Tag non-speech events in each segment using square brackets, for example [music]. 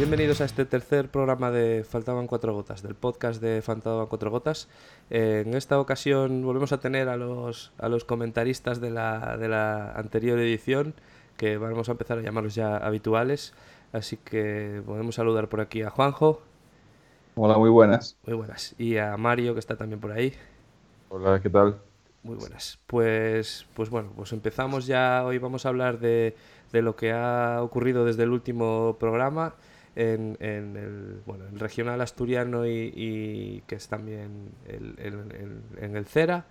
bienvenidos a este tercer programa de Faltaban Cuatro Gotas, del podcast de Faltaban Cuatro Gotas. Eh, en esta ocasión volvemos a tener a los, a los comentaristas de la, de la anterior edición, que vamos a empezar a llamarlos ya habituales. Así que podemos saludar por aquí a Juanjo. Hola, muy buenas. Muy buenas. Y a Mario, que está también por ahí. Hola, ¿qué tal? Muy buenas. Pues, pues bueno, pues empezamos ya. Hoy vamos a hablar de, de lo que ha ocurrido desde el último programa en, en el, bueno, el regional asturiano y, y que es también el, el, en el CERA.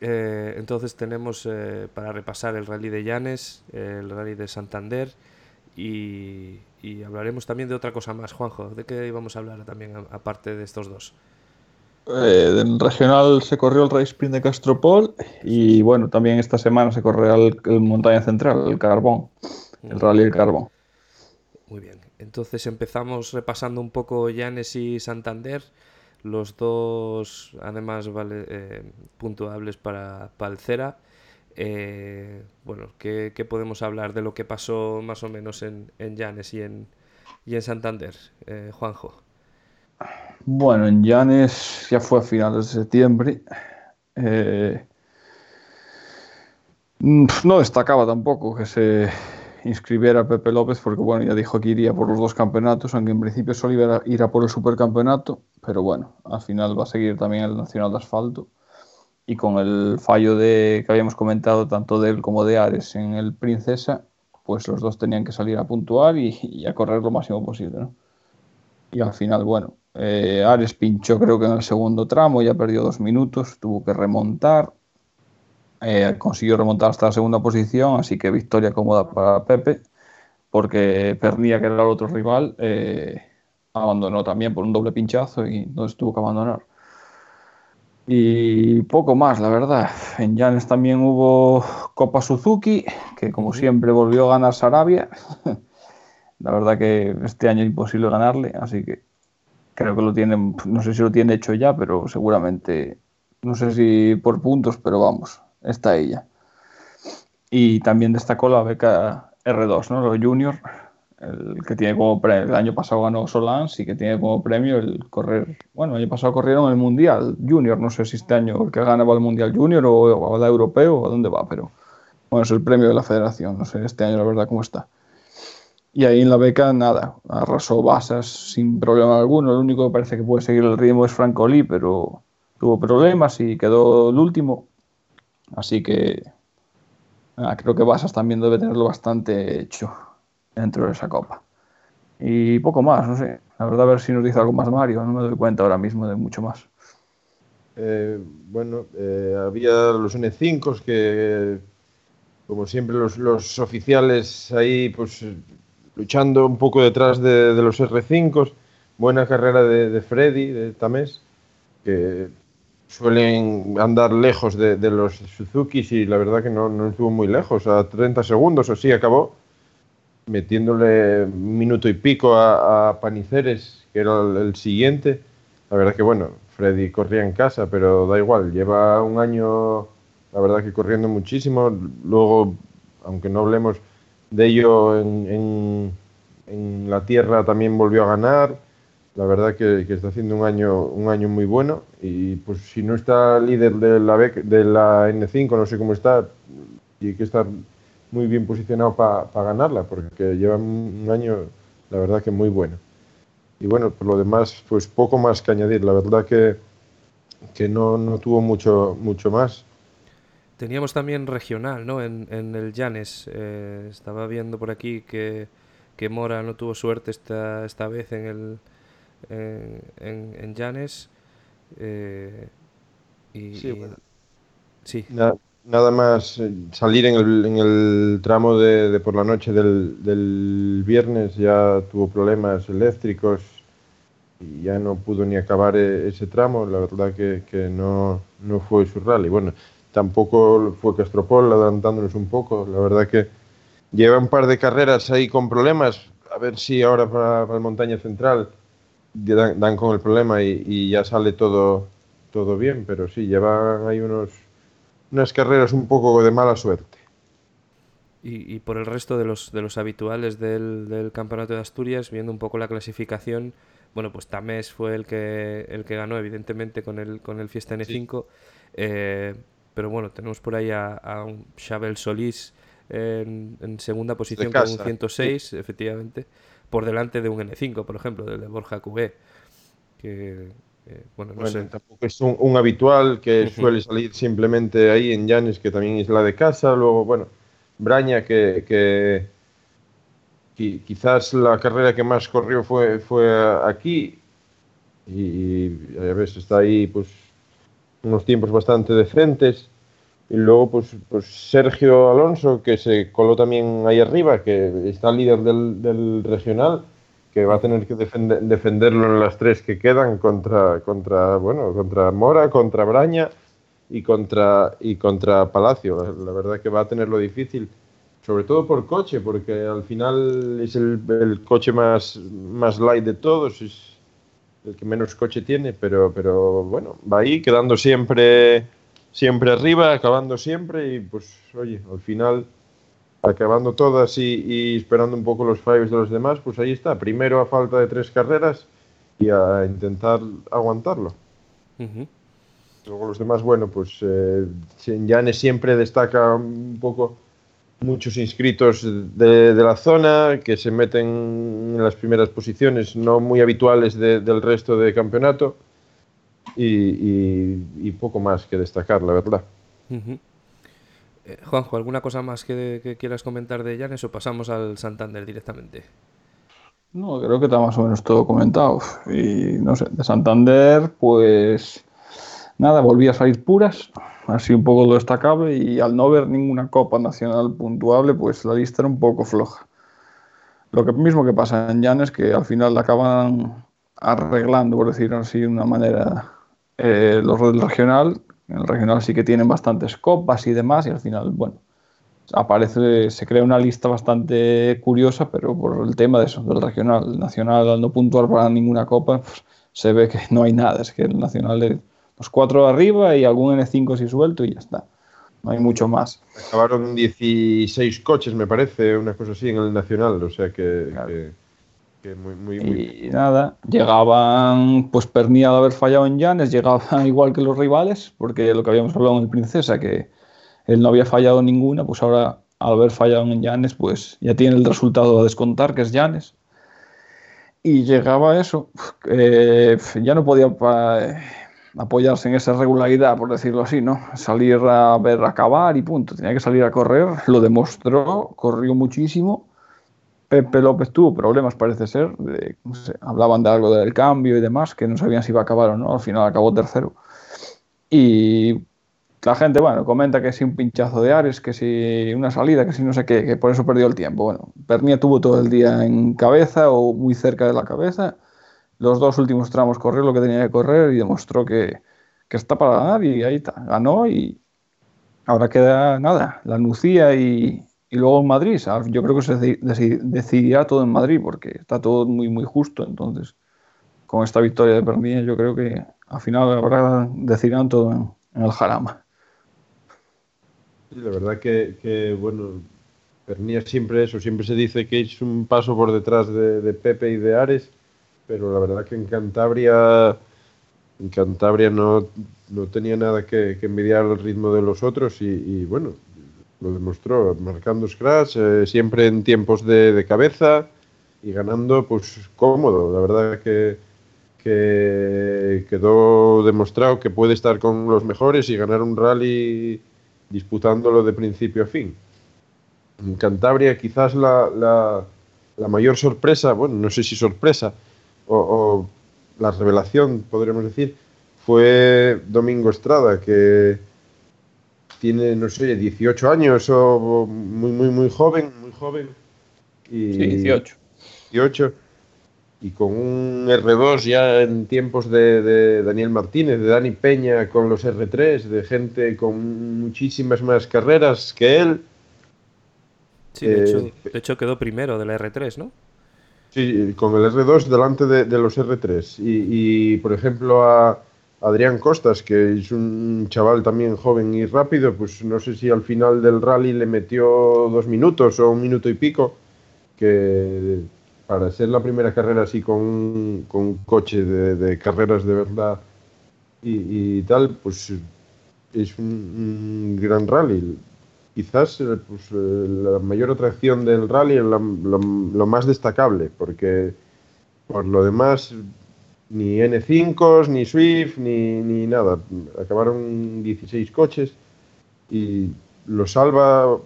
Eh, entonces tenemos eh, para repasar el rally de Llanes, el rally de Santander y, y, hablaremos también de otra cosa más. Juanjo, ¿de qué íbamos a hablar también aparte de estos dos? Eh, en regional se corrió el Race Sprint de Castropol y bueno, también esta semana se corrió el, el Montaña Central, el Carbón, el Rally del Carbón. Muy bien, entonces empezamos repasando un poco Llanes y Santander, los dos además eh, puntuables para, para el Cera. Eh, bueno, ¿qué, ¿qué, podemos hablar de lo que pasó más o menos en, en Llanes y en, y en Santander, eh, Juanjo? Bueno, en Llanes ya fue a finales de septiembre. Eh, no destacaba tampoco que se inscribiera Pepe López porque bueno, ya dijo que iría por los dos campeonatos, aunque en principio solo iba a ir a por el supercampeonato, pero bueno, al final va a seguir también el Nacional de Asfalto y con el fallo de que habíamos comentado tanto de él como de Ares en el Princesa, pues los dos tenían que salir a puntuar y, y a correr lo máximo posible, ¿no? Y al final, bueno, eh, Ares pinchó creo que en el segundo tramo, ya perdió dos minutos, tuvo que remontar, eh, consiguió remontar hasta la segunda posición, así que victoria cómoda para Pepe, porque Pernilla, que era el otro rival, eh, abandonó también por un doble pinchazo y entonces tuvo que abandonar. Y poco más, la verdad. En Llanes también hubo Copa Suzuki, que como siempre volvió a ganar Sarabia. [laughs] la verdad que este año es imposible ganarle, así que creo que lo tienen, no sé si lo tiene hecho ya, pero seguramente, no sé si por puntos, pero vamos, está ella. Y también destacó la beca R2, ¿no? Lo junior, el que tiene como premio, el año pasado ganó Solans y que tiene como premio el correr, bueno, el año pasado corrieron el Mundial Junior, no sé si este año el que gana va al Mundial Junior o, o al Europeo o a dónde va, pero bueno, es el premio de la federación, no sé este año la verdad cómo está. Y ahí en la beca, nada, arrasó Basas sin problema alguno. Lo único que parece que puede seguir el ritmo es Franco Lee, pero tuvo problemas y quedó el último. Así que nada, creo que Basas también debe tenerlo bastante hecho dentro de esa copa. Y poco más, no sé. La verdad, a ver si nos dice algo más Mario. No me doy cuenta ahora mismo de mucho más. Eh, bueno, eh, había los N5 que, como siempre, los, oficiales ahí, pues luchando un poco detrás de, de los R5. Buena carrera de, de, Freddy, de Tamés, que suelen andar lejos de, de los Suzuki y la verdad que no, no, estuvo muy lejos, a 30 segundos o sí acabó, metiéndole un minuto y pico a, a Paniceres, que era el, el, siguiente. La verdad que bueno, Freddy corría en casa, pero da igual, lleva un año, la verdad que corriendo muchísimo. Luego, aunque no hablemos de ello en, en, en, la tierra también volvió a ganar. La verdad que, que, está haciendo un año, un año muy bueno y pues si no está líder de la, de la N5, no sé cómo está, y que está muy bien posicionado para pa ganarla, porque lleva un año, la verdad que muy bueno. Y bueno, por lo demás, pues poco más que añadir. La verdad que, que no, no tuvo mucho, mucho más. Teníamos también regional, ¿no? En, en el Llanes. Eh, estaba viendo por aquí que, que, Mora no tuvo suerte esta, esta vez en el en, en, en Llanes. Eh, y, sí, bueno. sí. Nada, nada, más eh, salir en el, en el tramo de, de, por la noche del, del viernes ya tuvo problemas eléctricos y ya no pudo ni acabar e, ese tramo. La verdad que, que no, no fue su rally. Bueno, tampoco fue Castropol adelantándonos un poco. La verdad que lleva un par de carreras ahí con problemas. A ver si ahora para, para el Montaña Central dan, dan con el problema y, y, ya sale todo, todo bien. Pero sí, llevan ahí unos, unas carreras un poco de mala suerte. Y, por el resto de los, de los habituales del, Campeonato de Asturias, viendo un poco la clasificación, bueno, pues Tamés fue el que, el que ganó, evidentemente, con el, con el Fiesta N5. Eh, pero bueno, tenemos por ahí a, un Xabel Solís en, segunda posición con un 106, efectivamente, por delante de un N5, por ejemplo, del de Borja Cubé. Que, eh, bueno, no sé. tampoco es un, habitual que suele salir simplemente ahí en Llanes, que también es la de casa. Luego, bueno, Braña, que, quizás la carrera que más corrió fue, fue aquí. Y, a veces está ahí, pues, unos tiempos bastante decentes. Y luego, pues, pues Sergio Alonso, que se coló también ahí arriba, que está líder del, del regional que va a tener que defenderlo en las tres que quedan contra, contra, bueno, contra Mora, contra Braña y contra, y contra Palacio. La, verdad que va a tenerlo difícil, sobre todo por coche, porque al final es el, el, coche más, más light de todos, es el que menos coche tiene, pero, pero bueno, va ahí quedando siempre, siempre arriba, acabando siempre y pues oye, al final acabando todas y, esperando un poco los fallos de los demás, pues ahí está. Primero a falta de tres carreras y a intentar aguantarlo. Luego los demás, bueno, pues eh, Llanes siempre destaca un poco muchos inscritos de, la zona que se meten en las primeras posiciones, no muy habituales del resto de campeonato y, poco más que destacar, la verdad. Eh, Juanjo, ¿alguna cosa más que, quieras comentar de Llanes o pasamos al Santander directamente? No, creo que está más o menos todo comentado. Y no sé, de Santander, pues nada, volví a salir puras, así un poco lo destacable, y al no ver ninguna Copa Nacional puntuable, pues la lista era un poco floja. Lo que mismo que pasa en Llanes, que al final la acaban arreglando, por decirlo así de una manera, eh, los del regional, en el regional sí que tienen bastantes copas y demás, y al final, bueno, aparece, se crea una lista bastante curiosa, pero por el tema de eso, del regional, el nacional al no puntuar para ninguna copa, pues, se ve que no hay nada, es que el nacional es los cuatro arriba y algún N5 si suelto y ya está. No hay mucho más. Acabaron 16 coches, me parece, una cosa así en el nacional, o sea que y nada, llegaban, pues Pernia de haber fallado en Llanes, llegaban [laughs] igual que los rivales, porque lo que habíamos hablado en el Princesa, que él no había fallado ninguna, pues ahora al haber fallado en Llanes, pues ya tiene el resultado a descontar, que es Llanes. Y llegaba eso, ya no podía apoyarse en esa regularidad, por decirlo así, ¿no? Salir a ver acabar y punto. Tenía que salir a correr, lo demostró, corrió muchísimo Pepe López tuvo problemas, parece ser. hablaban de algo del cambio y demás, que no sabían si iba a acabar o no. Al final acabó tercero. Y la gente, bueno, comenta que si un pinchazo de Ares, que si una salida, que si no sé qué, que por eso perdió el tiempo. Bueno, Pernia tuvo todo el día en cabeza o muy cerca de la cabeza. Los dos últimos tramos corrió lo que tenía que correr y demostró que, que está para ganar y ahí está, ganó y ahora queda nada, la Nucía y, y luego en Madrid, yo creo que se decidirá todo en Madrid porque está todo muy, muy justo. Entonces, con esta victoria de Pernia, yo creo que al final ahora decidirán todo en, el Jarama. La verdad que, bueno, Pernia siempre eso, siempre se dice que es un paso por detrás de, Pepe y de Ares, pero la verdad que en Cantabria, en Cantabria no, no tenía nada que, envidiar al ritmo de los otros y bueno, lo demostró, marcando scratch, eh, siempre en tiempos de, cabeza y ganando pues cómodo. La verdad que, que quedó demostrado que puede estar con los mejores y ganar un rally disputándolo de principio a fin. En Cantabria quizás la, la, mayor sorpresa, bueno, no sé si sorpresa, o, o la revelación, podríamos decir, fue Domingo Estrada, que tiene, no sé, 18 años o muy, muy, muy joven, muy joven. Y, sí, 18. 18. Y con un R2 ya en tiempos de, Daniel Martínez, de Dani Peña con los R3, de gente con muchísimas más carreras que él. Sí, de, hecho, eh, quedó primero de la R3, ¿no? Sí, con el R2 delante de, los R3. Y, y, por ejemplo, a, Adrián Costas, que es un chaval también joven y rápido, pues no sé si al final del rally le metió dos minutos o un minuto y pico, que para ser la primera carrera así con, un coche de, carreras de verdad y, tal, pues es un, gran rally. Quizás eh, pues, eh, la mayor atracción del rally lo más destacable, porque por lo demás ni N5, ni Swift, ni, ni nada. Acabaron 16 coches y lo salva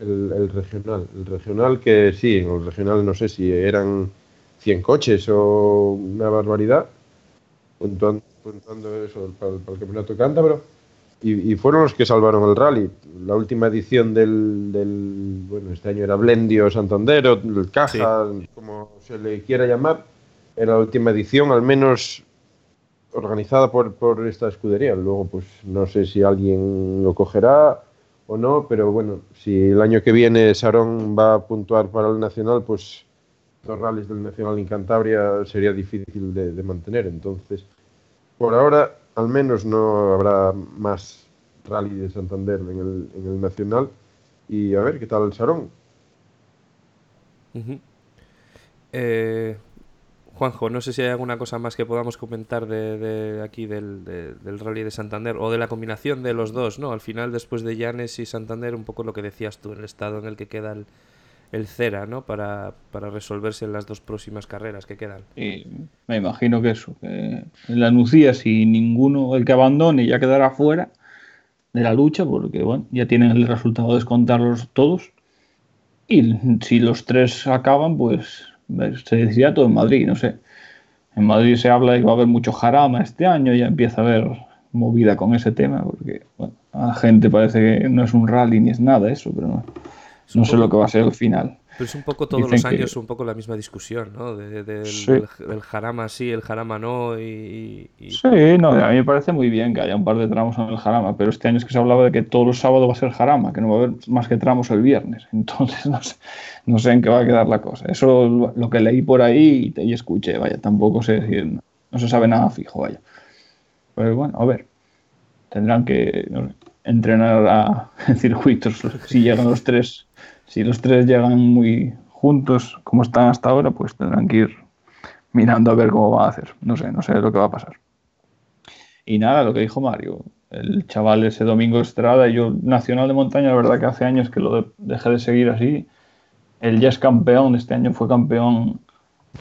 el, regional. El regional que sí, en el regional no sé si eran 100 coches o una barbaridad, puntuando, eso para, el campeonato cántabro. Y, y, fueron los que salvaron el rally. La última edición del, del bueno, este año era Blendio Santander, el Caja, como se le quiera llamar era la última edición, al menos organizada por, por, esta escudería. Luego, pues no sé si alguien lo cogerá o no, pero bueno, si el año que viene Sarón va a puntuar para el Nacional, pues los rallies del Nacional en Cantabria sería difícil de, mantener. Entonces, por ahora, al menos no habrá más rally de Santander en el, en el Nacional. Y a ver qué tal el Sarón. eh, Juanjo, no sé si hay alguna cosa más que podamos comentar de, aquí del, Rally de Santander o de la combinación de los dos, ¿no? Al final, después de Llanes y Santander, un poco lo que decías tú, el estado en el que queda el, Cera, ¿no? Para, resolverse en las dos próximas carreras que quedan. Y me imagino que eso, que en la Nucía, si ninguno, el que abandone, ya quedará fuera de la lucha, porque bueno, ya tienen el resultado de descontarlos todos. Y si los tres acaban, pues se decía todo en Madrid, no sé. En Madrid se habla de que va a haber mucho jarama este año, ya empieza a haber movida con ese tema, porque a la gente parece que no es un rally ni es nada eso, pero no, no sé lo que va a ser el final. Pero es un poco todos los años, un poco la misma discusión, ¿no? De, del, jarama sí, el jarama no. Y, Sí, no, a mí me parece muy bien que haya un par de tramos en el jarama, pero este año es que se hablaba de que todos los sábados va a ser jarama, que no va a haber más que tramos el viernes. [laughs] Entonces no sé, no sé en qué va a quedar la cosa. Eso lo que leí por ahí y, escuché, vaya, tampoco sé decir, no, se sabe nada fijo, vaya. Pero bueno, a ver, tendrán que entrenar a, [laughs] circuitos [laughs] si llegan los tres si los tres llegan muy juntos como están hasta ahora, pues tendrán que ir mirando a ver cómo va a hacer. No sé, no sé lo que va a pasar. Y nada, lo que dijo Mario, el chaval ese domingo Estrada, yo Nacional de Montaña, la verdad que hace años que lo dejé de seguir así. Él ya es campeón, este año fue campeón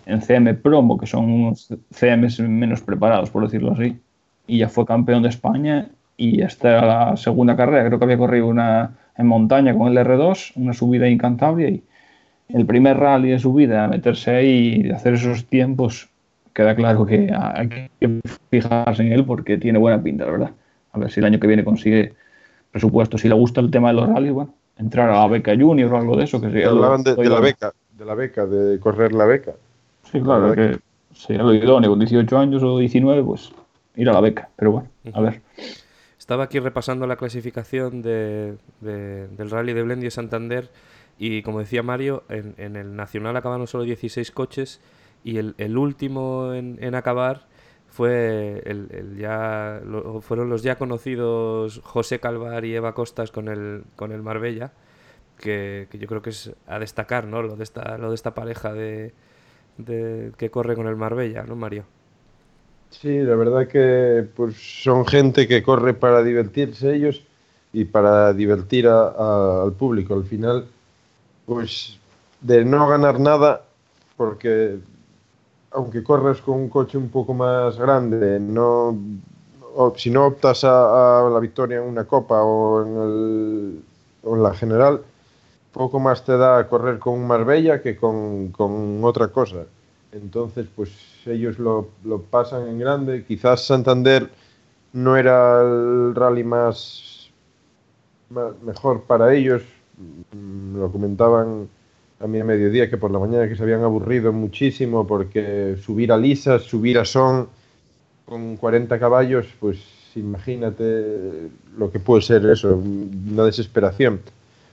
en CM Promo, que son unos CMs menos preparados, por decirlo así. Y ya fue campeón de España y era la segunda carrera, creo que había corrido una en montaña con el R2, una subida incantable y el primer rally de su vida, meterse ahí y hacer esos tiempos, queda claro que hay que fijarse en él porque tiene buena pinta, la verdad. A ver si el año que viene consigue presupuesto. Si le gusta el tema de los rallies, bueno, entrar a la beca junior o algo de eso. Que Hablaban de, la beca, de la beca, de correr la beca. Sí, claro, que sería lo idóneo, con 18 años o 19, pues ir a la beca. Pero bueno, a ver. Estaba aquí repasando la clasificación de, del Rally de Blendio y Santander y como decía Mario, en, el Nacional acabaron solo 16 coches y el, último en, acabar fue el, ya fueron los ya conocidos José Calvar y Eva Costas con el con el Marbella que, yo creo que es a destacar no lo de esta lo de esta pareja de, de que corre con el Marbella no Mario Sí, la verdad que pues, son gente que corre para divertirse ellos y para divertir al público. Al final, pues de no ganar nada, porque aunque corres con un coche un poco más grande, no, si no optas a, la victoria en una copa o en, el, o en la general, poco más te da correr con un Marbella que con, con otra cosa. Entonces, pues ellos lo, pasan en grande. Quizás Santander no era el rally más, mejor para ellos. Mm, lo comentaban a mí a mediodía que por la mañana que se habían aburrido muchísimo porque subir a lisas, subir a son con 40 caballos, pues imagínate lo que puede ser eso, una desesperación.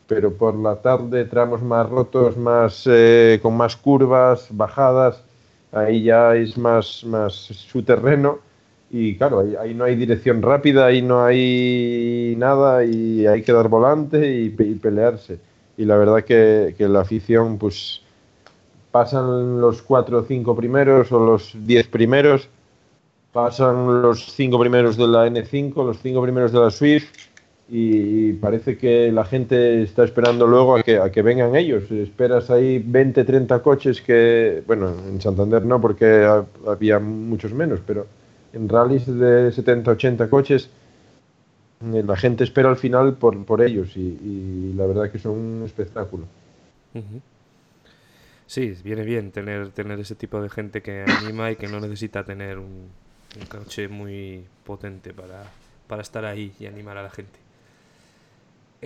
Pero por la tarde tramos más rotos, más eh, con más curvas, bajadas, ahí ya es más, más su terreno y claro, ahí, no hay dirección rápida, ahí no hay nada y hay que dar volante y, pelearse. Y la verdad que, que, la afición, pues pasan los cuatro o cinco primeros o los diez primeros, pasan los cinco primeros de la N5, los cinco primeros de la Swift y parece que la gente está esperando luego a que, a que vengan ellos. Esperas ahí 20, 30 coches que, bueno, en Santander no porque había muchos menos, pero en rallies de 70, 80 coches eh, la gente espera al final por, por ellos y, la verdad que son un espectáculo. Sí, viene bien tener, tener ese tipo de gente que anima y que no necesita tener un, un coche muy potente para, para estar ahí y animar a la gente.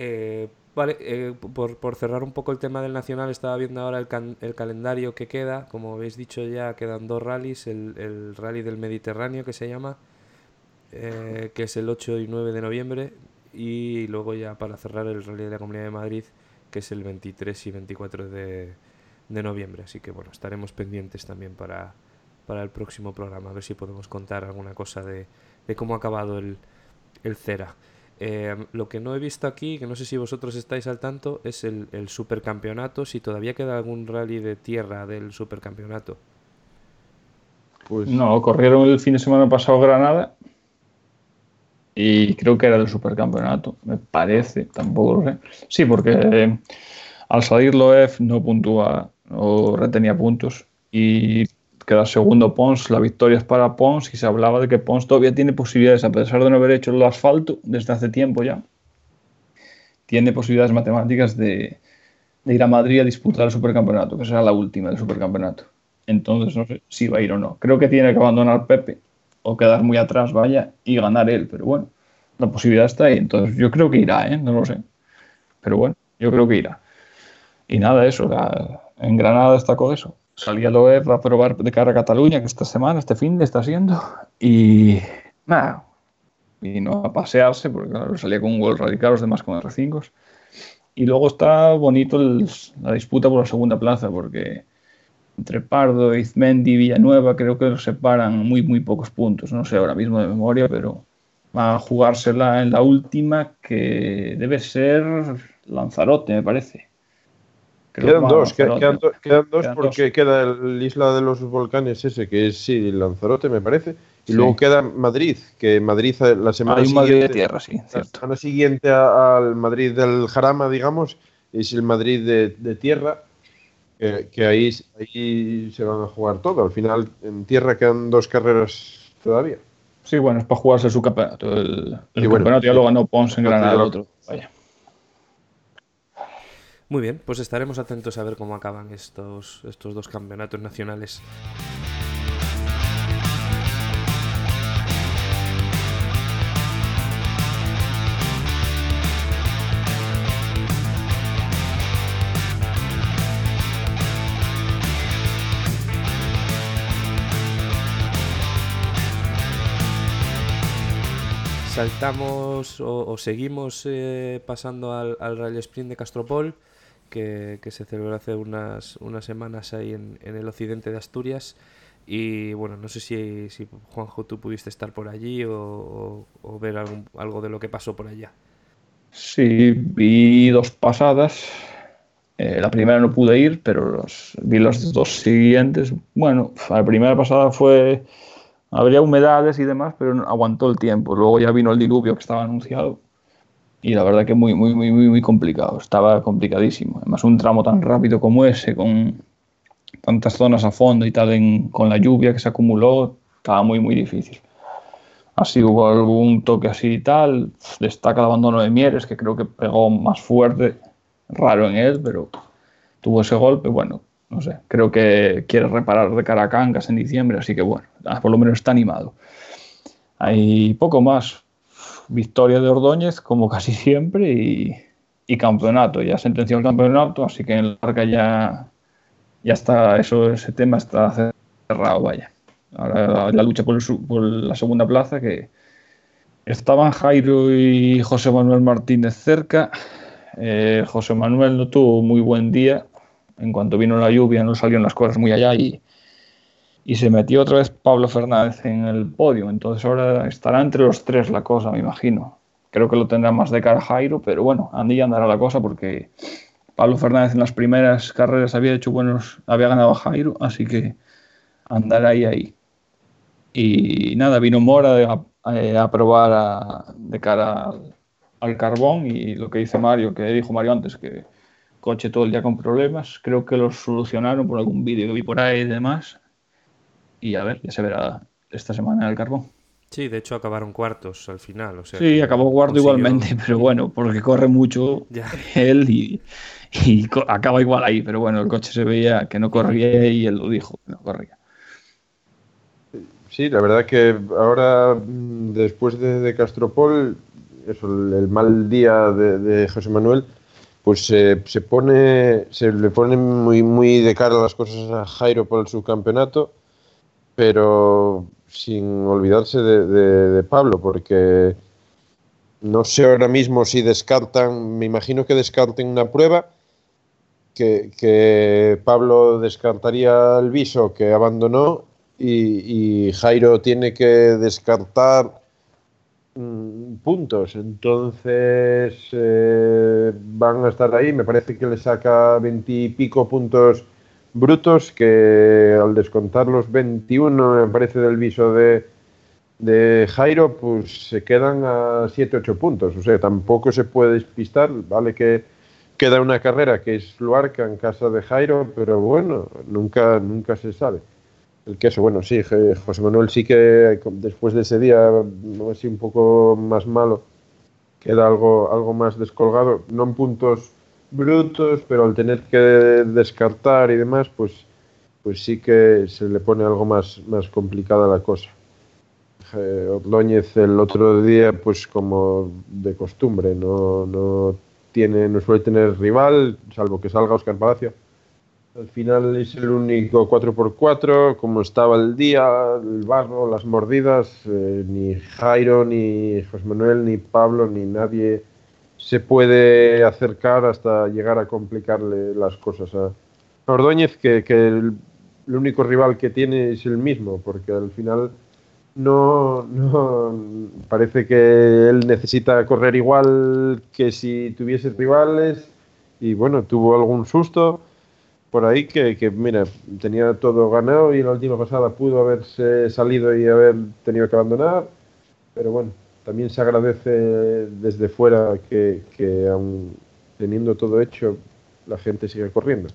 Eh, vale, eh, por, cerrar un poco el tema del Nacional, estaba viendo ahora el, calendario que queda. Como habéis dicho ya, quedan dos rallies. El, rally del Mediterráneo, que se llama, eh, que es el 8 y 9 de noviembre. Y luego ya para cerrar el rally de la Comunidad de Madrid, que es el 23 y 24 de, noviembre. Así que bueno, estaremos pendientes también para, para el próximo programa, a ver si podemos contar alguna cosa de, cómo ha acabado el, el CERA. Eh, lo que no he visto aquí, que no sé si vosotros estáis al tanto, es el, supercampeonato, si todavía queda algún rally de tierra del supercampeonato. Pues... No, corrieron el fin de semana pasado Granada y creo que era del supercampeonato, me parece, tampoco lo sé. Sí, porque eh, al salir Loef no puntúa, no retenía puntos y queda segundo Pons, la victoria es para Pons y se hablaba de que Pons todavía tiene posibilidades, a pesar de no haber hecho el asfalto desde hace tiempo ya, tiene posibilidades matemáticas de, ir a Madrid a disputar el supercampeonato, que será la última del supercampeonato. Entonces no sé si va a ir o no. Creo que tiene que abandonar Pepe o quedar muy atrás, vaya, y ganar él, pero bueno, la posibilidad está ahí. Entonces yo creo que irá, ¿eh? no lo sé. Pero bueno, yo creo que irá. Y nada, eso, en Granada destacó eso salía va a probar de cara a Cataluña, que esta semana, este fin de está siendo, y nada, vino a pasearse, porque claro, salía con un gol radical, los demás con R5. Y luego está bonito la disputa por la segunda plaza, porque entre Pardo, Izmendi y Villanueva creo que los separan muy, muy pocos puntos. No sé ahora mismo de memoria, pero va a jugársela en la última, que debe ser Lanzarote, me parece. Quedan dos, quedan, dos porque queda el Isla de los Volcanes ese, que es sí, Lanzarote, me parece. Y luego queda Madrid, que Madrid eh, la semana siguiente. de tierra, sí, La semana siguiente al Madrid del Jarama, digamos, es el Madrid de, tierra, que, ahí, ahí se van a jugar todo. Al final, en tierra quedan dos carreras todavía. Sí, bueno, es para jugarse su campeonato. El, campeonato ya lo ganó Pons en Granada, el otro. Vaya. Muy bien, pues estaremos atentos a ver cómo acaban estos, estos dos campeonatos nacionales. saltamos o, seguimos eh, pasando al, al Rally Sprint de Castropol que, se celebró hace unas, unas semanas ahí en, el occidente de Asturias. Y bueno, no sé si, si Juanjo tú pudiste estar por allí o, ver algo de lo que pasó por allá. Sí, vi dos pasadas. Eh, la primera no pude ir, pero vi las dos siguientes. Bueno, la primera pasada fue. Habría humedades y demás, pero aguantó el tiempo. Luego ya vino el diluvio que estaba anunciado y la verdad que muy, muy, muy, muy, muy complicado. Estaba complicadísimo. Además, un tramo tan rápido como ese, con tantas zonas a fondo y tal, en, con la lluvia que se acumuló, estaba muy, muy difícil. Así hubo algún toque así y tal. Destaca el abandono de Mieres, que creo que pegó más fuerte, raro en él, pero tuvo ese golpe. Bueno, no sé, creo que quiere reparar de cara a Cangas en diciembre, así que bueno, por lo menos está animado. Hay poco más victoria de Ordóñez, como casi siempre, y, campeonato. Ya sentenció el campeonato, así que en larga ya, ya está, eso, ese tema está cerrado, vaya. Ahora la lucha por, la segunda plaza, que estaban Jairo y José Manuel Martínez cerca. Eh, José Manuel no tuvo muy buen día. En cuanto vino la lluvia, no salieron las cosas muy allá y, y se metió otra vez Pablo Fernández en el podio. Entonces ahora estará entre los tres la cosa, me imagino. Creo que lo tendrá más de cara Jairo, pero bueno, Andy andará la cosa porque Pablo Fernández en las primeras carreras había hecho buenos, había ganado Jairo, así que andará ahí ahí. Y nada, vino Mora a, probar de cara al, carbón y lo que dice Mario, que dijo Mario antes, que coche todo el día con problemas, creo que los solucionaron por algún vídeo que vi por ahí y demás. Y a ver, ya se verá esta semana en el carbón. Sí, de hecho acabaron cuartos al final. O sea sí, acabó cuarto igualmente, [laughs] pero bueno, porque corre mucho él y, acaba igual ahí. Pero bueno, el coche se veía que no corría y él lo dijo, que no corría. Sí, la verdad que ahora, mm, después de, Castropol, eso, el, mal día de, José Manuel, pues se pone, se le pone muy, muy de cara las cosas a Jairo por el subcampeonato, pero sin olvidarse de, Pablo, porque no sé ahora mismo si descartan, me imagino que descarten una prueba, que, que Pablo descartaría el viso que abandonó y, Jairo tiene que descartar mm, puntos. Entonces eh, van a estar ahí. Me parece que le saca veintipico puntos brutos, que al descontar los 21, me parece del viso de, de Jairo, pues se quedan a 7-8 puntos. O sea, tampoco se puede despistar. Vale que queda una carrera que es Luarca en casa de Jairo, pero bueno, nunca, nunca se sabe el queso, bueno, sí, José Manuel sí que después de ese día, así un poco más malo, queda algo, algo más descolgado, no en puntos brutos, pero al tener que descartar y demás, pues, pues sí que se le pone algo más, más complicada la cosa. Ordóñez el otro día, pues como de costumbre, no, no, tiene, no suele tener rival, salvo que salga Oscar Palacio al final es el único 4x4, como estaba el día, el barro, las mordidas, eh, ni Jairo, ni José Manuel, ni Pablo, ni nadie se puede acercar hasta llegar a complicarle las cosas a Ordóñez, que, el, único rival que tiene es el mismo, porque al final no, no parece que él necesita correr igual que si tuviese rivales y bueno, tuvo algún susto por ahí que, mira, tenía todo ganado y la última pasada pudo haberse salido y haber tenido que abandonar, pero bueno, también se agradece desde fuera que, aun teniendo todo hecho, la gente sigue corriendo.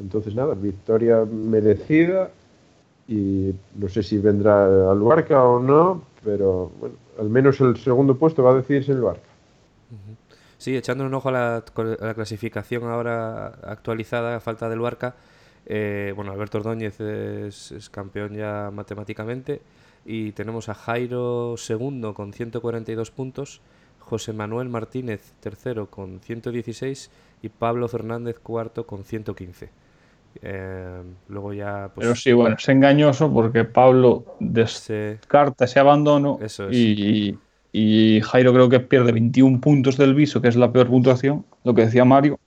Entonces nada, victoria merecida y no sé si vendrá al Barca o no, pero al menos el segundo puesto va a decidirse el Barca. Sí, echando un ojo a la, clasificación ahora actualizada, a falta del Barca, eh, bueno, Alberto Ordóñez es, campeón ya matemáticamente y tenemos a Jairo segundo con 142 puntos, José Manuel Martínez tercero con 116 y Pablo Fernández cuarto con 115. Eh, luego ya. Pues, Pero sí, bueno, es engañoso porque Pablo descarta ese abandono Eso y, y Jairo creo que pierde 21 puntos del viso, que es la peor puntuación, lo que decía Mario.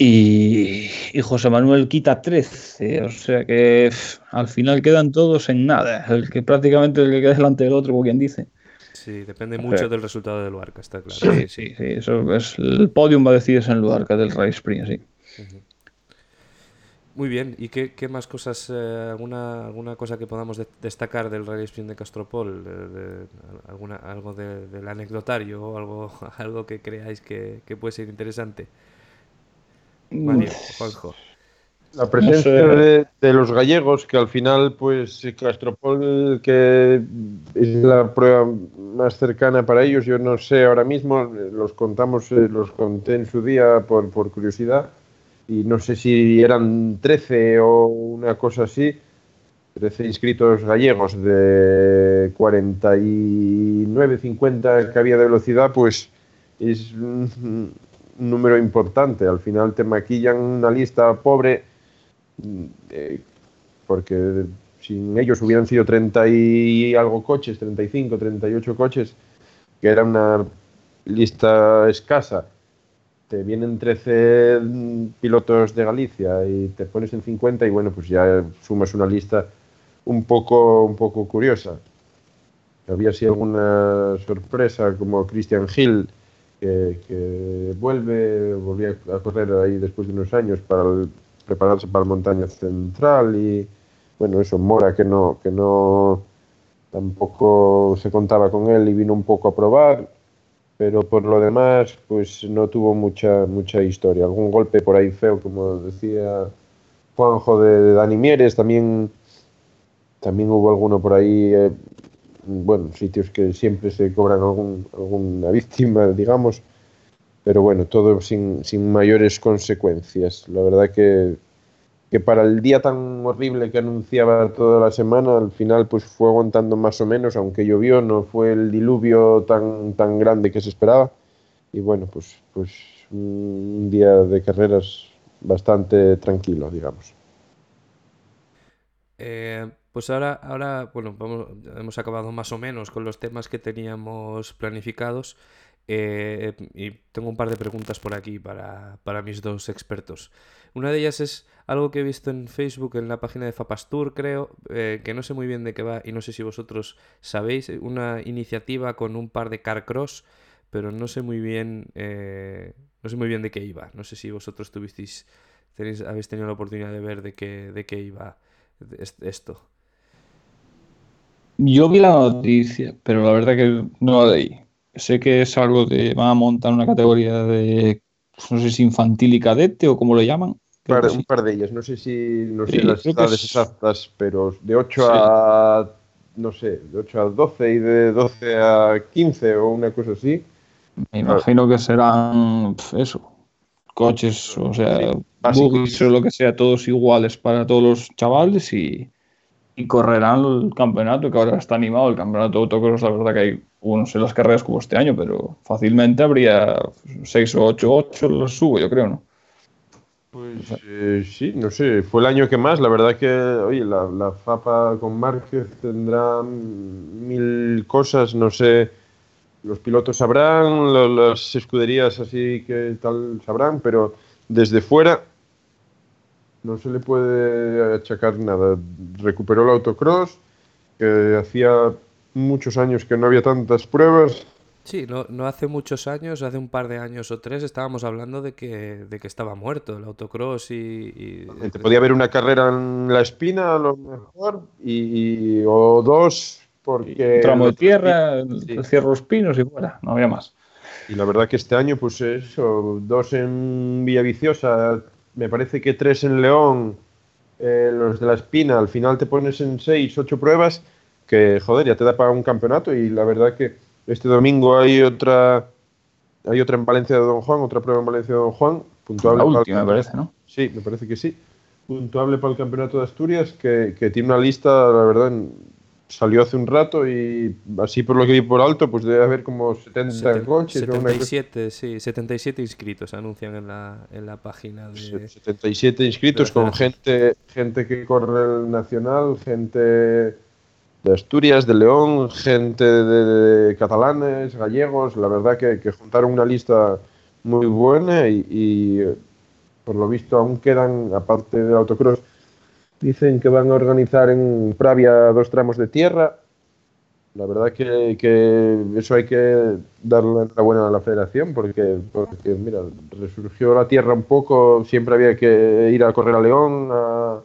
Y, José Manuel quita 13, o sea que al final quedan todos en nada. El que prácticamente el que queda delante del otro, como quien dice. Sí, depende mucho del resultado del Luarca, está claro. Sí, sí, sí. Eso es, el podium va a decidirse en Luarca del Race Spring, sí. Muy bien, ¿y qué, qué más cosas, eh, alguna, alguna cosa que podamos destacar del Rally Sprint de Castropol? De, alguna, ¿Algo del anecdotario o algo, [laughs] algo que creáis que, que puede ser interesante? Mario, Juanjo. La presencia de, de, los gallegos, que al final, pues Castropol, que es la prueba más cercana para ellos, yo no sé ahora mismo, los contamos, eh, los conté en su día por, por curiosidad y no sé si eran 13 o una cosa así, 13 inscritos gallegos de 49, 50 que había de velocidad, pues es número importante. Al final te maquillan una lista pobre, eh, porque sin ellos hubieran sido 30 y algo coches, 35, 38 coches, que era una lista escasa te vienen 13 pilotos de Galicia y te pones en 50 y bueno, pues ya sumas una lista un poco, un poco curiosa. Había así alguna sorpresa como Christian Hill, que, vuelve, volvía a correr ahí después de unos años para prepararse para la montaña central y bueno, eso, Mora que no, que no tampoco se contaba con él y vino un poco a probar, pero por lo demás, pues no tuvo mucha, mucha historia. Algún golpe por ahí feo, como decía Juanjo de, Dani Mieres, también, también hubo alguno por ahí, eh, bueno, sitios que siempre se cobran algún, alguna víctima, [laughs] digamos, pero bueno, todo sin, sin mayores consecuencias. La verdad que que para el día tan horrible que anunciaba toda la semana, al final pues fue aguantando más o menos, aunque llovió, no fue el diluvio tan, tan grande que se esperaba. Y bueno, pues, pues un día de carreras bastante tranquilo, digamos. Eh, pues ahora, ahora bueno, vamos, hemos acabado más o menos con los temas que teníamos planificados. Eh, y tengo un par de preguntas por aquí para, para mis dos expertos. Una de ellas es algo que he visto en Facebook, en la página de Fapastur, creo, eh, que no sé muy bien de qué va y no sé si vosotros sabéis, eh, una iniciativa con un par de carcross, pero no sé muy bien, eh, no sé muy bien de qué iba. No sé si vosotros tuvisteis, tenéis, habéis tenido la oportunidad de ver de qué, de qué iba esto. Yo vi la noticia, pero la verdad que no la leí. Sé que es algo de, van a montar una categoría de, no sé si infantil y cadete o como lo llaman, un par de ellas, no sé si no sé las edades exactas, pero de 8 a no sé, de 8 a 12 y de 12 a 15 o una cosa así. Me imagino que serán eso, coches, o sea, buggies o lo que sea, todos iguales para todos los chavales y, y, correrán el campeonato, que ahora está animado el campeonato de autocross, la verdad que hay, no sé las carreras como este año, pero fácilmente habría 6 o 8, 8 los subo, yo creo, ¿no? Pues eh, sí, no sé, fue el año que más. La verdad que, oye, la, la FAPA con Márquez tendrá mil cosas, no sé, los pilotos sabrán, las escuderías así que tal sabrán, pero desde fuera no se le puede achacar nada. Recuperó el autocross, que hacía muchos años que no había tantas pruebas Sí, no, no hace muchos años, hace un par de años o tres, estábamos hablando de que, de que estaba muerto el autocross y... Podía haber una carrera en la espina a lo mejor y, o dos porque... Un tramo de tierra, el cierro los pinos y fuera, no había más. Y la verdad que este año, pues eso, dos en Villaviciosa, me parece que tres en León, eh, los de la espina, al final te pones en seis, ocho pruebas, que joder, ya te da para un campeonato y la verdad que este domingo hay otra hay otra en Valencia de Don Juan, otra prueba en Valencia de Don Juan, puntuable. La última, me parece, ¿no? Sí, me parece que sí. Puntuable para el Campeonato de Asturias, que, tiene una lista, la verdad, salió hace un rato y así por lo que vi por alto, pues debe haber como 70 coches. 77, sí, 77 inscritos anuncian en la, en la página. De... 77 inscritos con gente, gente que corre el Nacional, gente de Asturias, de León, gente de, catalanes, gallegos, la verdad que, juntaron una lista muy buena y, por lo visto aún quedan, aparte del autocross, dicen que van a organizar en Pravia dos tramos de tierra. La verdad que, que eso hay que darle la buena a la federación porque, mira, resurgió la tierra un poco, siempre había que ir a correr a León, a,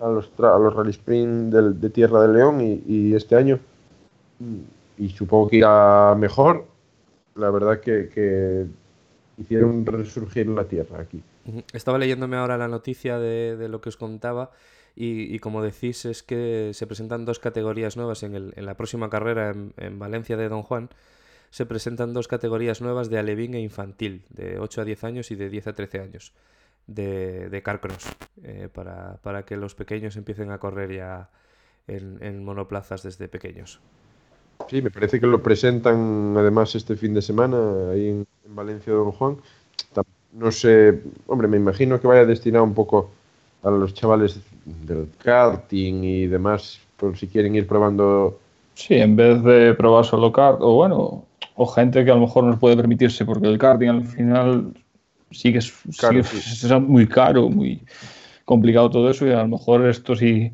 a los, a los rally sprint de, Tierra de León y, este año, y supongo que irá mejor, la verdad que, hicieron resurgir la Tierra aquí. Estaba leyéndome ahora la noticia de, lo que os contaba y, como decís es que se presentan dos categorías nuevas en, el, en la próxima carrera en, en, Valencia de Don Juan. Se presentan dos categorías nuevas de alevín e infantil, de 8 a 10 años y de 10 a 13 años de, de Carcross eh, para, para, que los pequeños empiecen a correr ya en, monoplazas desde pequeños. Sí, me parece que lo presentan además este fin de semana ahí en, Valencia Don Juan. No sé, hombre, me imagino que vaya destinado un poco a los chavales del karting y demás, por si quieren ir probando. Sí, en vez de probar solo kart, o bueno, o gente que a lo mejor no puede permitirse, porque el karting al final sí que es, muy caro, muy complicado todo eso y a lo mejor esto sí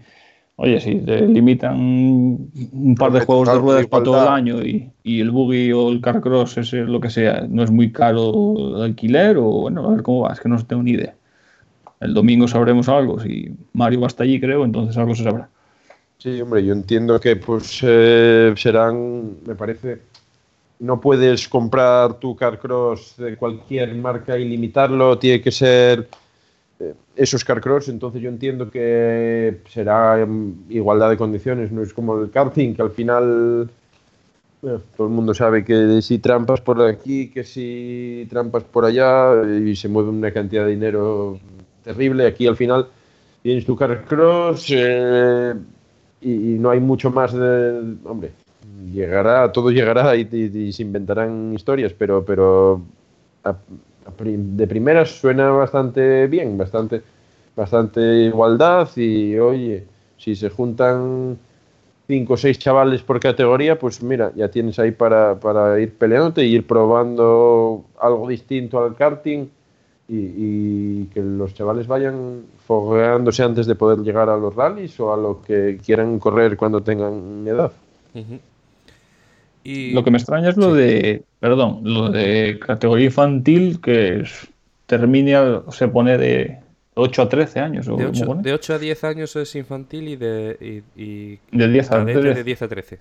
Oye, sí, te limitan un par de juegos de ruedas para todo el año y, y, el buggy o el carcross, ese, lo que sea, no es muy caro el alquiler o bueno, a ver cómo va, es que no tengo ni idea. El domingo sabremos algo, si Mario va hasta allí creo, entonces algo se sabrá. Sí, hombre, yo entiendo que pues eh, serán, me parece, no puedes comprar tu Carcross de cualquier marca y limitarlo, tiene que ser eh, esos Carcross, entonces yo entiendo que será igualdad de condiciones, no es como el karting, que al final eh, todo el mundo sabe que si trampas por aquí, que si trampas por allá y se mueve una cantidad de dinero terrible, aquí al final tienes tu Carcross y, no hay mucho más de. Hombre, llegará, todo llegará y, se inventarán historias, pero, pero de primeras suena bastante bien, bastante, bastante igualdad y oye, si se juntan cinco o seis chavales por categoría, pues mira, ya tienes ahí para, para ir peleándote y ir probando algo distinto al karting y, que los chavales vayan fogueándose antes de poder llegar a los rallies o a lo que quieran correr cuando tengan edad. y... Lo que me extraña es lo de, perdón, lo de categoría infantil que termina, se pone de 8 a 13 años. de, 8, a 10 años es infantil y de, y, de 10 a, de 10 a 13.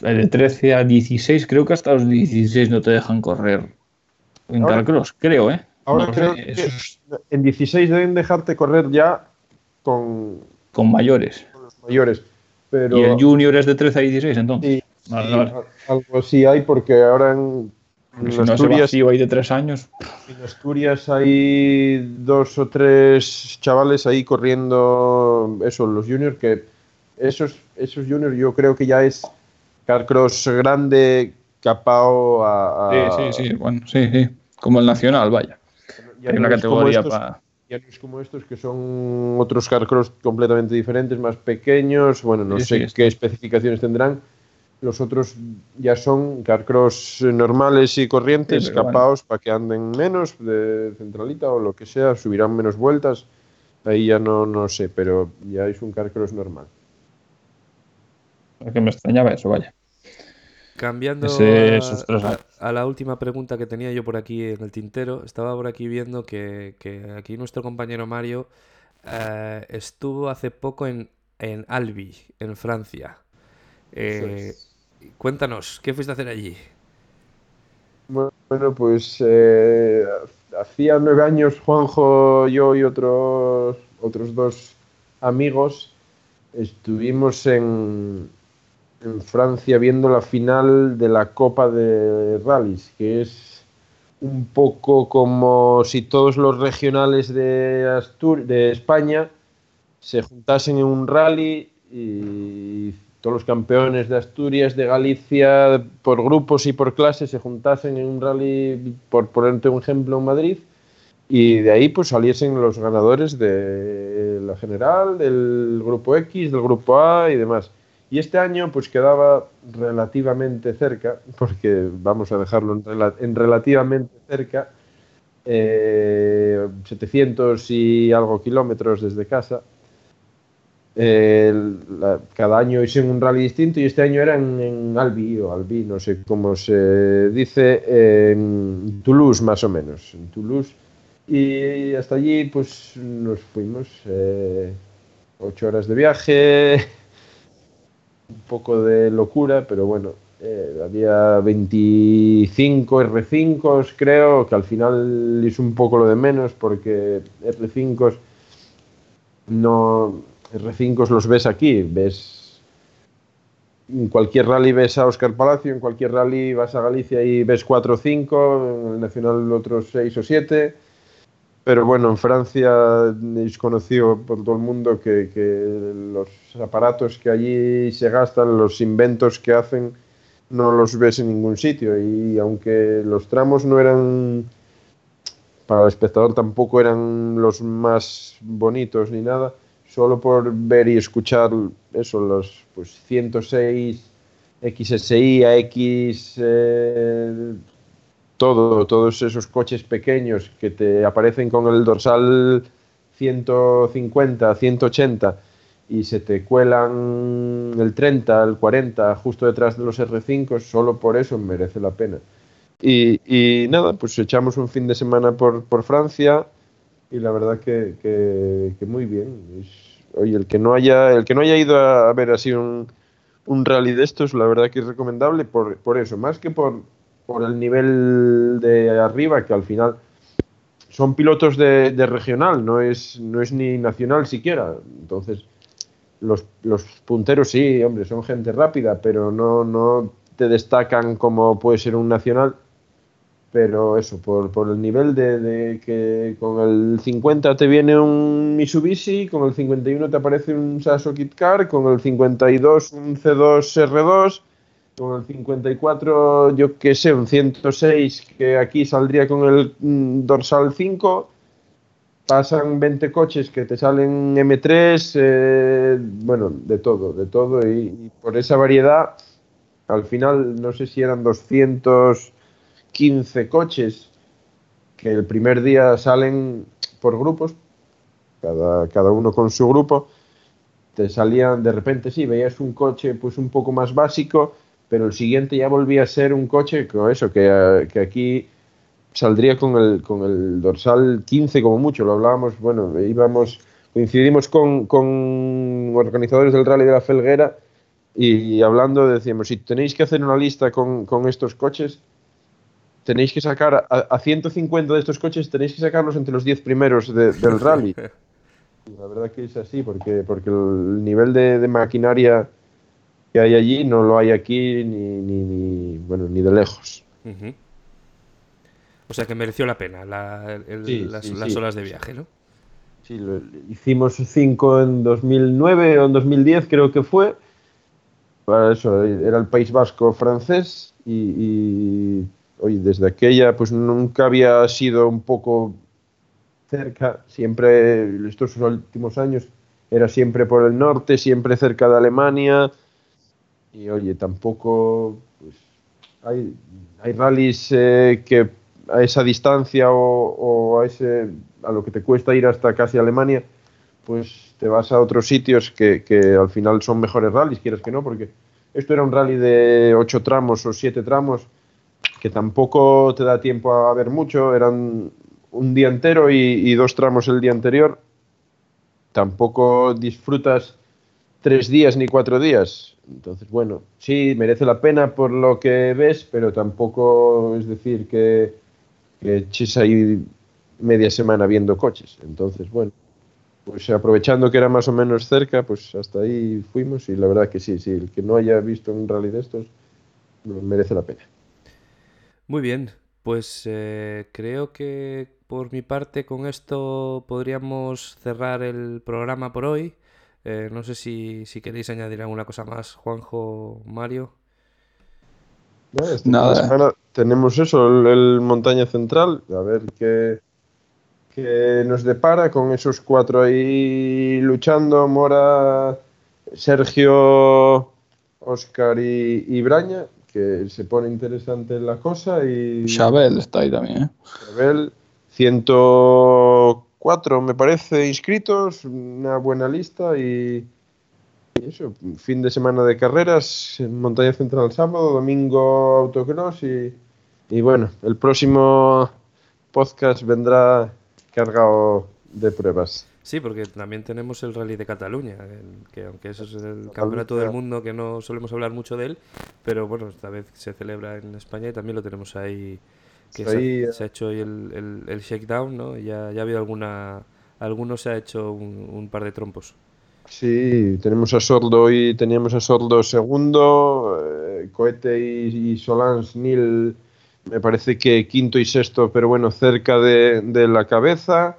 De 13 a 16, creo que hasta los 16 no te dejan correr en Carcross, creo, ¿eh? Ahora creo que en 16 deben dejarte correr ya con, con mayores. los mayores. Pero... Y el junior es de 13 a 16 entonces. Sí, Algo así hay porque ahora en, Asturias hay de 3 años. En Asturias hay dos o tres chavales ahí corriendo eso, los juniors que esos, esos juniors yo creo que ya es carcross grande capao a, a... Sí, sí, sí, bueno, sí, sí. Como el nacional, vaya ya una categoría para. Ya no es como estos que son otros carcross completamente diferentes, más pequeños. Bueno, no sé qué especificaciones tendrán. Los otros ya son carcross normales y corrientes, capaos para que anden menos de centralita o lo que sea, subirán menos vueltas. Ahí ya no, no sé, pero ya es un carcross normal. que me extrañaba eso, vaya. Cambiando a, la última pregunta que tenía yo por aquí en el tintero, estaba por aquí viendo que, aquí nuestro compañero Mario eh, estuvo hace poco en, en Albi, en Francia. Eh, cuéntanos, ¿qué fuiste a hacer allí? Bueno, pues eh, hacía nueve años Juanjo, yo y otros, otros dos amigos estuvimos en, en Francia viendo la final de la Copa de Rallys, que es un poco como si todos los regionales de, Astur de España se juntasen en un rally y todos los campeones de Asturias, de Galicia, por grupos y por clases se juntasen en un rally, por ponerte un ejemplo, en Madrid, y de ahí pues saliesen los ganadores de la general, del grupo X, del grupo A y demás. Y este año pues quedaba relativamente cerca, porque vamos a dejarlo en, relativamente cerca, 700 eh, y algo kilómetros desde casa. cada año hice un rally distinto y este año era en, Albi o Albi, no sé cómo se dice, en Toulouse más o menos, en Toulouse. Y hasta allí pues nos fuimos, eh, ocho horas de viaje, un poco de locura, pero bueno, eh, había 25 R5, creo, que al final es un poco lo de menos porque R5 no R5 los ves aquí, ves en cualquier rally ves a Oscar Palacio, en cualquier rally vas a Galicia y ves 4 o 5, en el Nacional otros 6 o 7 pero bueno, en Francia es conocido por todo el mundo que, los aparatos que allí se gastan, los inventos que hacen, no los ves en ningún sitio. Y aunque los tramos no eran, para el espectador tampoco eran los más bonitos ni nada, solo por ver y escuchar eso, los pues, 106 XSI a X eh, todo, todos esos coches pequeños que te aparecen con el dorsal 150, 180 y se te cuelan el 30, el 40 justo detrás de los R5, solo por eso merece la pena. Y, y nada, pues echamos un fin de semana por, por Francia y la verdad que, que, muy bien. oye, el que no haya, el que no haya ido a, ver así un, un rally de estos, la verdad que es recomendable por, por eso, más que por, por el nivel de arriba, que al final son pilotos de, regional, no es, no es ni nacional siquiera. Entonces, los, los, punteros sí, hombre, son gente rápida, pero no, no te destacan como puede ser un nacional. Pero eso, por, por el nivel de, que con el 50 te viene un Mitsubishi, con el 51 te aparece un Sasso Kit Car, con el 52 un C2 R2, con el 54 yo qué sé, un 106 que aquí saldría con el mm, dorsal 5 pasan 20 coches que te salen M3, eh, bueno, de todo, de todo, y, y, por esa variedad, al final no sé si eran 215 coches que el primer día salen por grupos, cada, cada uno con su grupo, te salían, de repente sí, veías un coche pues un poco más básico, pero el siguiente ya volvía a ser un coche, como eso, que, que aquí saldría con el, con el dorsal 15 como mucho, lo hablábamos, bueno, íbamos, coincidimos con, con organizadores del Rally de la Felguera y, hablando decíamos, si tenéis que hacer una lista con, con estos coches, tenéis que sacar a, a, 150 de estos coches, tenéis que sacarlos entre los 10 primeros de, del [laughs] rally. La verdad que es así, porque, porque el nivel de, de, maquinaria que hay allí no lo hay aquí ni, ni, ni bueno, ni de lejos. Uh -huh. O sea que mereció la pena la, el, sí, las, sí, las, horas de viaje, ¿no? Sí, lo, hicimos cinco en 2009 o en 2010 creo que fue. Para eso, era el País Vasco francés y, y oye, desde aquella pues nunca había sido un poco cerca, siempre estos últimos años era siempre por el norte, siempre cerca de Alemania y oye, tampoco pues, hay, hay rallies eh, que a esa distancia o, o, a, ese, a lo que te cuesta ir hasta casi Alemania, pues te vas a otros sitios que, que, al final son mejores rallies, quieras que no, porque esto era un rally de ocho tramos o siete tramos, que tampoco te da tiempo a ver mucho, eran un día entero y, y dos tramos el día anterior, tampoco disfrutas tres días ni cuatro días. Entonces, bueno, sí, merece la pena por lo que ves, pero tampoco es decir que que eches ahí media semana viendo coches. Entonces, bueno, pues aprovechando que era más o menos cerca, pues hasta ahí fuimos y la verdad que sí, sí, el que no haya visto un rally de estos merece la pena. Muy bien, pues eh, creo que por mi parte con esto podríamos cerrar el programa por hoy. Eh, no sé si, si, queréis añadir alguna cosa más, Juanjo, Mario. Este Nada. Semana tenemos eso, el, el, Montaña Central, a ver qué, qué, nos depara con esos cuatro ahí luchando, Mora, Sergio, Oscar y, y Braña, que se pone interesante la cosa. y Chabel está ahí también. ¿eh? Chabel, 104 me parece inscritos, una buena lista y eso, fin de semana de carreras, montaña central sábado, domingo autocross y, y bueno, el próximo podcast vendrá cargado de pruebas. Sí, porque también tenemos el Rally de Cataluña, que aunque eso es el campeonato del mundo que no solemos hablar mucho de él, pero bueno, esta vez se celebra en España y también lo tenemos ahí, que se, ha, se, ha, hecho hoy el, el, el shakedown, ¿no? Ya, ya ha habido alguna, algunos se ha hecho un, un par de trompos. Sí, tenemos a Sordo y teníamos a Sordo segundo, eh, Cohete y, y Solans Nil me parece que quinto y sexto, pero bueno, cerca de, de la cabeza.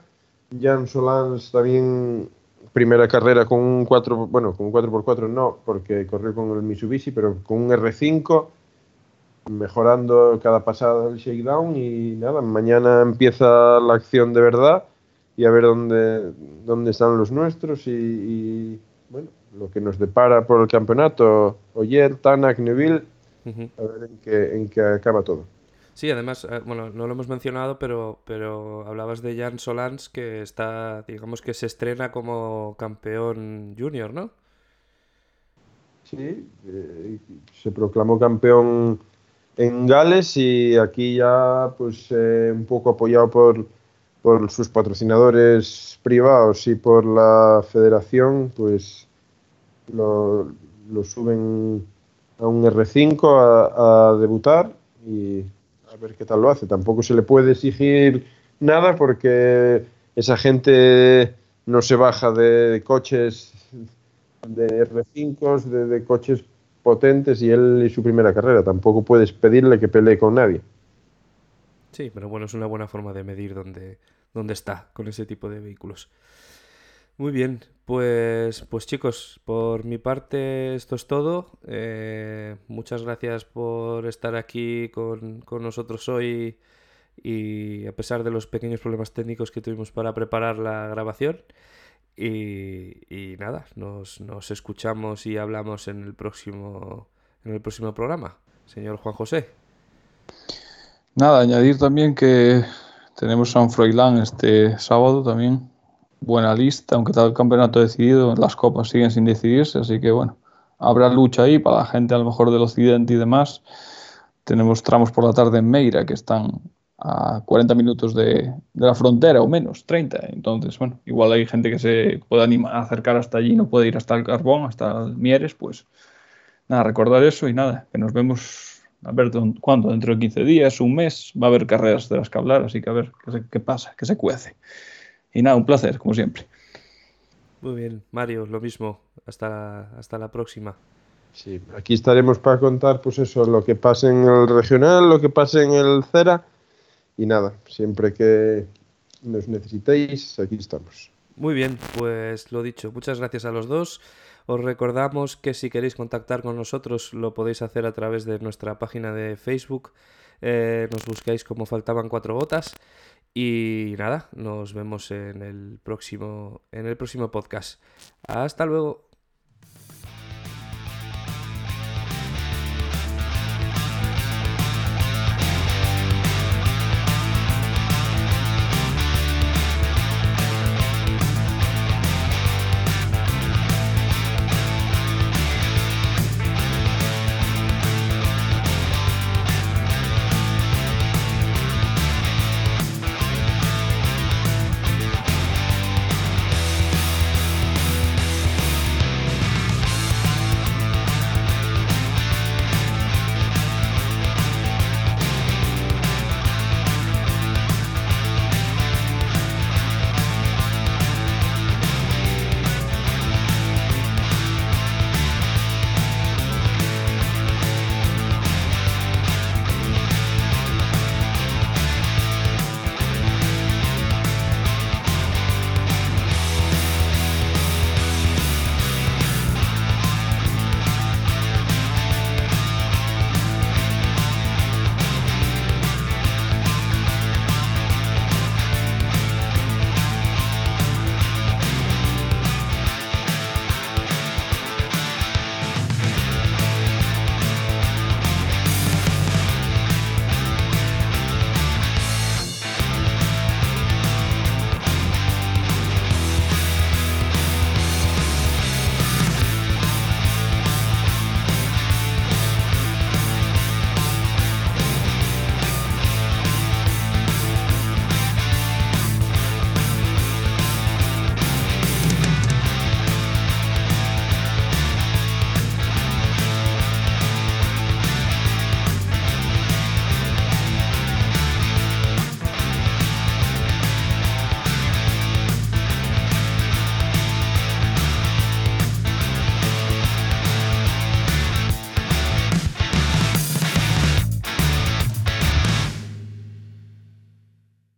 Jan Solans también primera carrera con un 4, bueno, con un 4x4 no, porque corrió con el Mitsubishi, pero con un R5, mejorando cada pasada del shakedown y nada, mañana empieza la acción de verdad y a ver dónde, dónde están los nuestros y, y bueno, lo que nos depara por el campeonato, Oyer, Tanak, Neville, uh -huh. a ver en qué, en qué acaba todo. Sí, además, eh, bueno, no lo hemos mencionado, pero, pero hablabas de Jan Solans, que está, digamos que se estrena como campeón junior, ¿no? Sí, eh, se proclamó campeón en Gales y aquí ya, pues, eh, un poco apoyado por, por sus patrocinadores privados y por la federación, pues lo, suben a un R5 a, a debutar y a ver qué tal lo hace. Tampoco se le puede exigir nada porque esa gente no se baja de coches de R5, de, de coches potentes y él y su primera carrera. Tampoco puedes pedirle que pelee con nadie. Sí, pero bueno, es una buena forma de medir dónde, dónde está con ese tipo de vehículos. Muy bien, pues, pues chicos, por mi parte esto es todo. Eh, muchas gracias por estar aquí con, con nosotros hoy y a pesar de los pequeños problemas técnicos que tuvimos para preparar la grabación. Y, nada, nos, nos escuchamos y hablamos en el próximo en el próximo programa. Señor Juan José. Nada, añadir también que tenemos San Froilán este sábado también. Buena lista, aunque está el campeonato decidido, las copas siguen sin decidirse, así que bueno, habrá lucha ahí para la gente a lo mejor del occidente y demás. Tenemos tramos por la tarde en Meira que están a 40 minutos de, de, la frontera o menos, 30. Entonces, bueno, igual hay gente que se puede animar a acercar hasta allí, no puede ir hasta el Carbón, hasta el Mieres, pues nada, recordar eso y nada, que nos vemos a ver cuándo, dentro de 15 días, un mes, va a haber carreras de las que hablar, así que a ver qué, se, qué pasa, qué se cuece. Y nada, un placer, como siempre. Muy bien, Mario, lo mismo. Hasta, hasta la próxima. Sí, aquí estaremos para contar, pues eso, lo que pase en el regional, lo que pase en el CERA. Y nada, siempre que nos necesitéis, aquí estamos. Muy bien, pues lo dicho, muchas gracias a los dos. Os recordamos que si queréis contactar con nosotros lo podéis hacer a través de nuestra página de Facebook. Eh, nos buscáis como faltaban cuatro gotas. Y nada, nos vemos en el próximo, en el próximo podcast. Hasta luego.